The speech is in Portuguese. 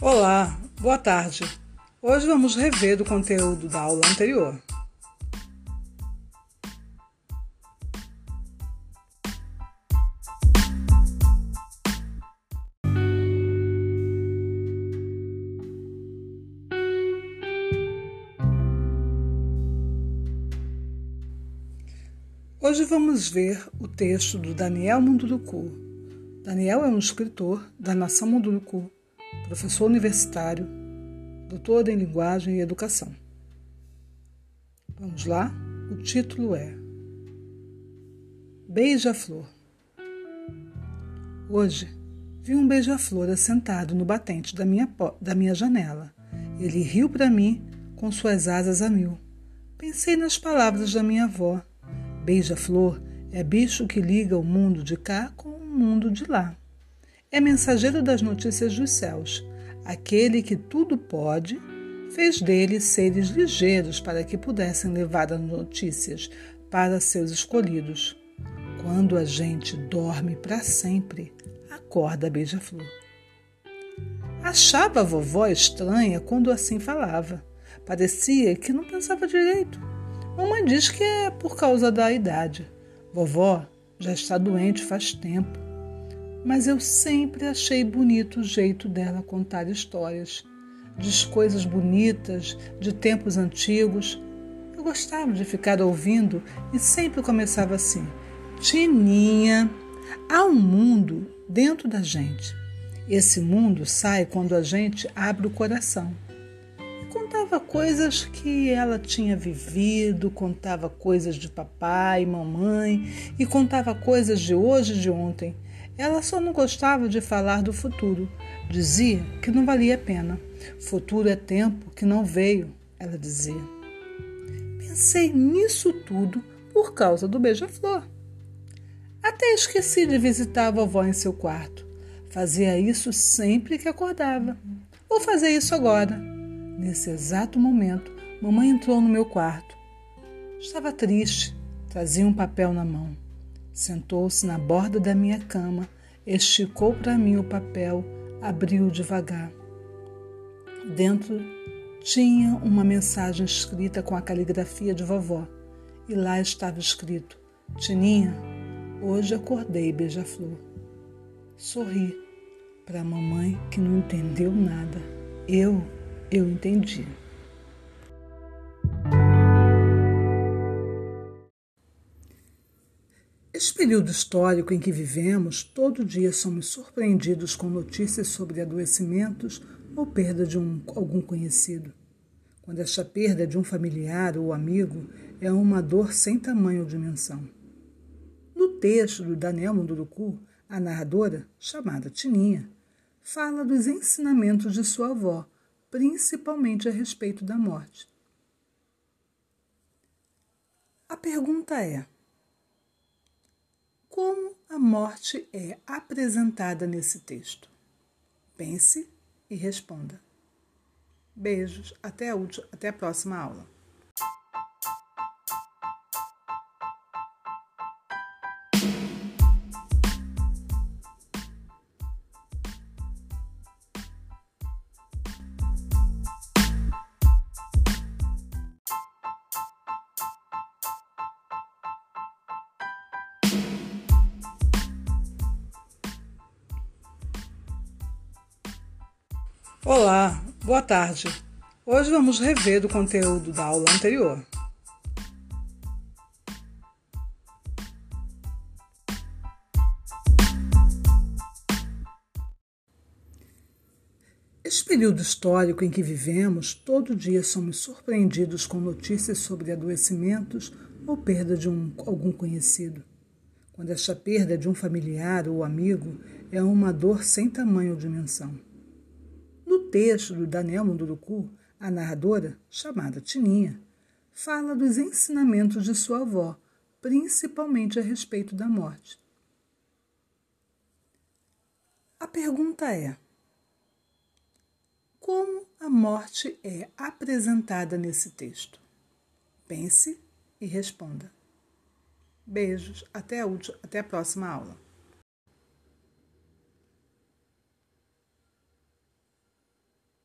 Olá, boa tarde. Hoje vamos rever o conteúdo da aula anterior. Hoje vamos ver o texto do Daniel Munduruku. Daniel é um escritor da nação Munduruku, professor universitário, doutor em linguagem e educação. Vamos lá? O título é Beija-Flor. Hoje vi um beija-flor assentado no batente da minha, da minha janela. Ele riu para mim com suas asas a mil. Pensei nas palavras da minha avó Beija-flor é bicho que liga o mundo de cá com o mundo de lá. É mensageiro das notícias dos céus. Aquele que tudo pode, fez deles seres ligeiros para que pudessem levar as notícias para seus escolhidos. Quando a gente dorme para sempre, acorda beija-flor. Achava a vovó estranha quando assim falava. Parecia que não pensava direito. Mamãe diz que é por causa da idade. Vovó já está doente faz tempo. Mas eu sempre achei bonito o jeito dela contar histórias. Diz coisas bonitas, de tempos antigos. Eu gostava de ficar ouvindo e sempre começava assim: Tininha, há um mundo dentro da gente. Esse mundo sai quando a gente abre o coração contava coisas que ela tinha vivido, contava coisas de papai, mamãe e contava coisas de hoje e de ontem. Ela só não gostava de falar do futuro. Dizia que não valia a pena. Futuro é tempo que não veio, ela dizia. Pensei nisso tudo por causa do beija-flor. Até esqueci de visitar a vovó em seu quarto. Fazia isso sempre que acordava. Vou fazer isso agora. Nesse exato momento, mamãe entrou no meu quarto. Estava triste, trazia um papel na mão. Sentou-se na borda da minha cama, esticou para mim o papel, abriu devagar. Dentro tinha uma mensagem escrita com a caligrafia de vovó, e lá estava escrito: Tininha, hoje acordei beija-flor. Sorri para a mamãe que não entendeu nada. Eu eu entendi. Período histórico em que vivemos, todo dia somos surpreendidos com notícias sobre adoecimentos ou perda de um, algum conhecido. Quando esta perda é de um familiar ou amigo é uma dor sem tamanho ou dimensão. No texto do Daniel Munduruku, a narradora, chamada Tininha, fala dos ensinamentos de sua avó principalmente a respeito da morte. A pergunta é: a morte é apresentada nesse texto? Pense e responda. Beijos, até a, última, até a próxima aula. Olá, boa tarde. Hoje vamos rever o conteúdo da aula anterior. Este período histórico em que vivemos, todo dia somos surpreendidos com notícias sobre adoecimentos ou perda de um, algum conhecido. Quando esta perda é de um familiar ou amigo, é uma dor sem tamanho ou dimensão texto do Daniel Munduruku, a narradora, chamada Tininha, fala dos ensinamentos de sua avó, principalmente a respeito da morte. A pergunta é: como a morte é apresentada nesse texto? Pense e responda. Beijos, até a, última, até a próxima aula.